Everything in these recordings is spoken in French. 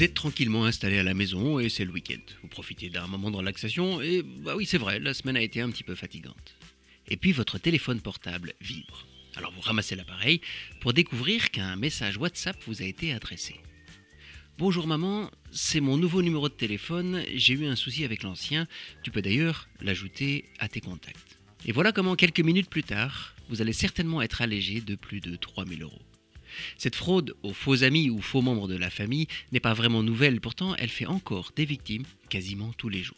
Vous êtes tranquillement installé à la maison et c'est le week-end. Vous profitez d'un moment de relaxation et bah oui c'est vrai, la semaine a été un petit peu fatigante. Et puis votre téléphone portable vibre. Alors vous ramassez l'appareil pour découvrir qu'un message WhatsApp vous a été adressé. Bonjour maman, c'est mon nouveau numéro de téléphone, j'ai eu un souci avec l'ancien, tu peux d'ailleurs l'ajouter à tes contacts. Et voilà comment quelques minutes plus tard, vous allez certainement être allégé de plus de 3000 euros. Cette fraude aux faux amis ou faux membres de la famille n'est pas vraiment nouvelle, pourtant elle fait encore des victimes quasiment tous les jours.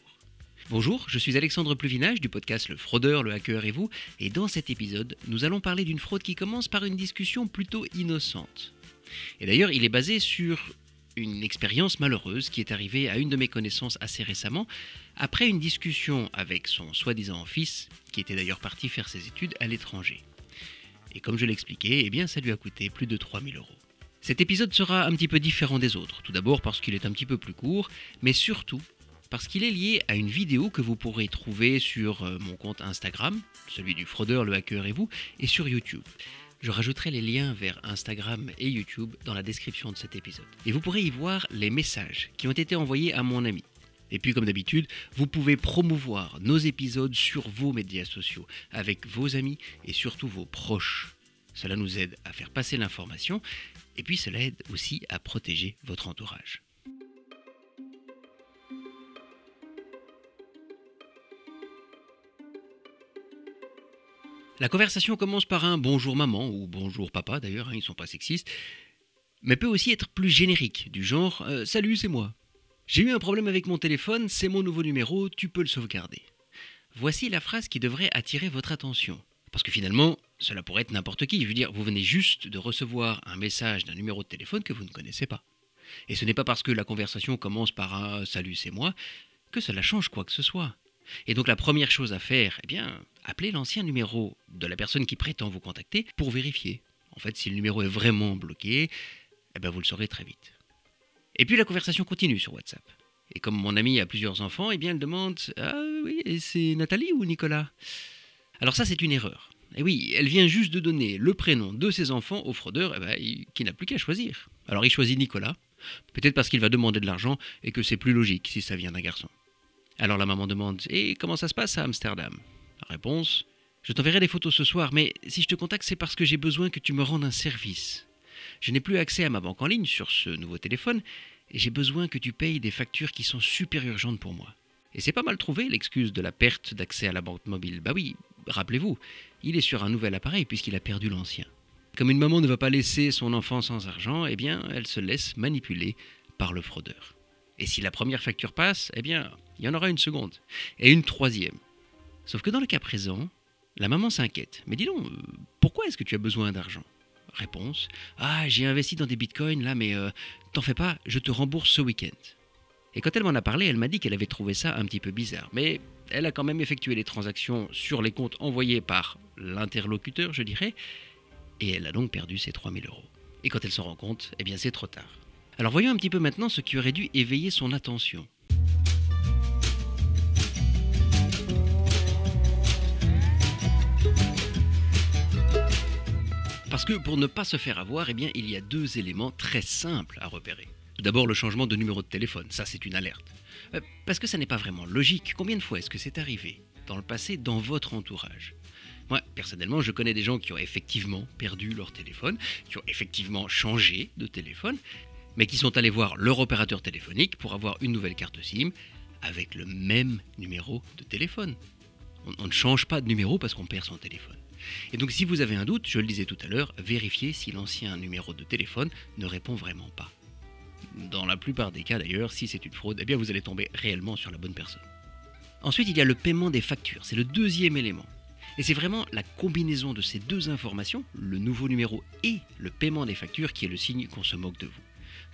Bonjour, je suis Alexandre Pluvinage du podcast Le Fraudeur, le Hacker et vous, et dans cet épisode, nous allons parler d'une fraude qui commence par une discussion plutôt innocente. Et d'ailleurs, il est basé sur une expérience malheureuse qui est arrivée à une de mes connaissances assez récemment, après une discussion avec son soi-disant fils, qui était d'ailleurs parti faire ses études à l'étranger. Et comme je l'expliquais, eh bien ça lui a coûté plus de 3000 euros. Cet épisode sera un petit peu différent des autres, tout d'abord parce qu'il est un petit peu plus court, mais surtout parce qu'il est lié à une vidéo que vous pourrez trouver sur euh, mon compte Instagram, celui du fraudeur, le hacker et vous, et sur YouTube. Je rajouterai les liens vers Instagram et YouTube dans la description de cet épisode. Et vous pourrez y voir les messages qui ont été envoyés à mon ami. Et puis comme d'habitude, vous pouvez promouvoir nos épisodes sur vos médias sociaux, avec vos amis et surtout vos proches. Cela nous aide à faire passer l'information et puis cela aide aussi à protéger votre entourage. La conversation commence par un bonjour maman ou bonjour papa d'ailleurs, hein, ils ne sont pas sexistes, mais peut aussi être plus générique, du genre euh, salut c'est moi. J'ai eu un problème avec mon téléphone, c'est mon nouveau numéro, tu peux le sauvegarder. Voici la phrase qui devrait attirer votre attention. Parce que finalement, cela pourrait être n'importe qui. Je veux dire, vous venez juste de recevoir un message d'un numéro de téléphone que vous ne connaissez pas. Et ce n'est pas parce que la conversation commence par un salut c'est moi que cela change quoi que ce soit. Et donc la première chose à faire, eh bien, appelez l'ancien numéro de la personne qui prétend vous contacter pour vérifier. En fait, si le numéro est vraiment bloqué, eh bien, vous le saurez très vite. Et puis la conversation continue sur WhatsApp. Et comme mon ami a plusieurs enfants, eh bien, elle demande Ah oui, c'est Nathalie ou Nicolas? Alors ça, c'est une erreur. Et oui, elle vient juste de donner le prénom de ses enfants au fraudeur eh ben, qui n'a plus qu'à choisir. Alors il choisit Nicolas, peut-être parce qu'il va demander de l'argent et que c'est plus logique si ça vient d'un garçon. Alors la maman demande Et comment ça se passe à Amsterdam? Réponse Je t'enverrai des photos ce soir, mais si je te contacte, c'est parce que j'ai besoin que tu me rendes un service. Je n'ai plus accès à ma banque en ligne sur ce nouveau téléphone et j'ai besoin que tu payes des factures qui sont super urgentes pour moi. Et c'est pas mal trouvé l'excuse de la perte d'accès à la banque mobile. Bah oui, rappelez-vous, il est sur un nouvel appareil puisqu'il a perdu l'ancien. Comme une maman ne va pas laisser son enfant sans argent, eh bien, elle se laisse manipuler par le fraudeur. Et si la première facture passe, eh bien, il y en aura une seconde. Et une troisième. Sauf que dans le cas présent, la maman s'inquiète. Mais dis donc, euh, pourquoi est-ce que tu as besoin d'argent? Réponse Ah, j'ai investi dans des bitcoins là, mais euh, t'en fais pas, je te rembourse ce week-end. Et quand elle m'en a parlé, elle m'a dit qu'elle avait trouvé ça un petit peu bizarre. Mais elle a quand même effectué les transactions sur les comptes envoyés par l'interlocuteur, je dirais, et elle a donc perdu ses 3000 euros. Et quand elle s'en rend compte, eh bien c'est trop tard. Alors voyons un petit peu maintenant ce qui aurait dû éveiller son attention. Parce que pour ne pas se faire avoir, eh bien, il y a deux éléments très simples à repérer. Tout d'abord, le changement de numéro de téléphone, ça c'est une alerte. Euh, parce que ça n'est pas vraiment logique. Combien de fois est-ce que c'est arrivé dans le passé dans votre entourage? Moi, personnellement, je connais des gens qui ont effectivement perdu leur téléphone, qui ont effectivement changé de téléphone, mais qui sont allés voir leur opérateur téléphonique pour avoir une nouvelle carte SIM avec le même numéro de téléphone. on ne change pas de numéro parce qu'on perd son téléphone. Et donc si vous avez un doute, je le disais tout à l'heure, vérifiez si l'ancien numéro de téléphone ne répond vraiment pas. Dans la plupart des cas d'ailleurs, si c'est une fraude, eh bien vous allez tomber réellement sur la bonne personne. Ensuite, il y a le paiement des factures, c'est le deuxième élément. Et c'est vraiment la combinaison de ces deux informations, le nouveau numéro et le paiement des factures, qui est le signe qu'on se moque de vous.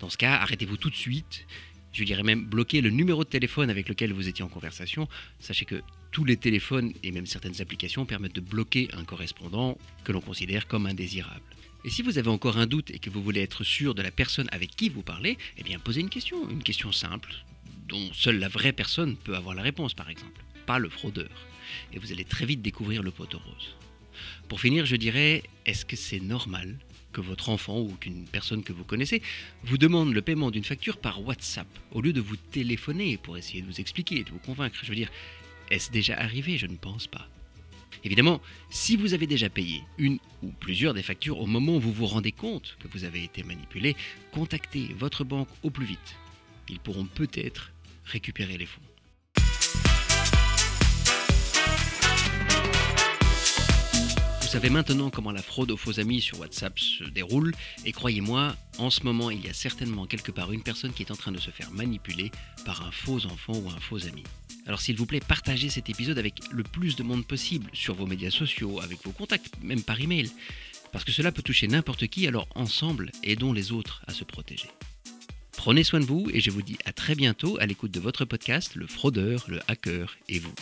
Dans ce cas, arrêtez-vous tout de suite. Je dirais même bloquer le numéro de téléphone avec lequel vous étiez en conversation. Sachez que tous les téléphones et même certaines applications permettent de bloquer un correspondant que l'on considère comme indésirable. Et si vous avez encore un doute et que vous voulez être sûr de la personne avec qui vous parlez, eh bien posez une question, une question simple, dont seule la vraie personne peut avoir la réponse par exemple, pas le fraudeur. Et vous allez très vite découvrir le poteau rose. Pour finir, je dirais, est-ce que c'est normal que votre enfant ou qu'une personne que vous connaissez vous demande le paiement d'une facture par WhatsApp, au lieu de vous téléphoner pour essayer de vous expliquer, de vous convaincre? Je veux est-ce déjà arrivé? Je ne pense pas. Évidemment, si vous avez déjà payé une ou plusieurs des factures au moment où vous vous rendez compte que vous avez été manipulé, contactez votre banque au plus vite. Ils pourront peut-être récupérer les fonds. Vous savez maintenant comment la fraude aux faux amis sur WhatsApp se déroule, et croyez-moi, en ce moment, il y a certainement quelque part une personne qui est en train de se faire manipuler par un faux enfant ou un faux ami. Alors s'il vous plaît, partagez cet épisode avec le plus de monde possible, sur vos médias sociaux, avec vos contacts, même par email, parce que cela peut toucher n'importe qui, alors ensemble, aidons les autres à se protéger. Prenez soin de vous et je vous dis à très bientôt à l'écoute de votre podcast Le fraudeur, le hacker et vous.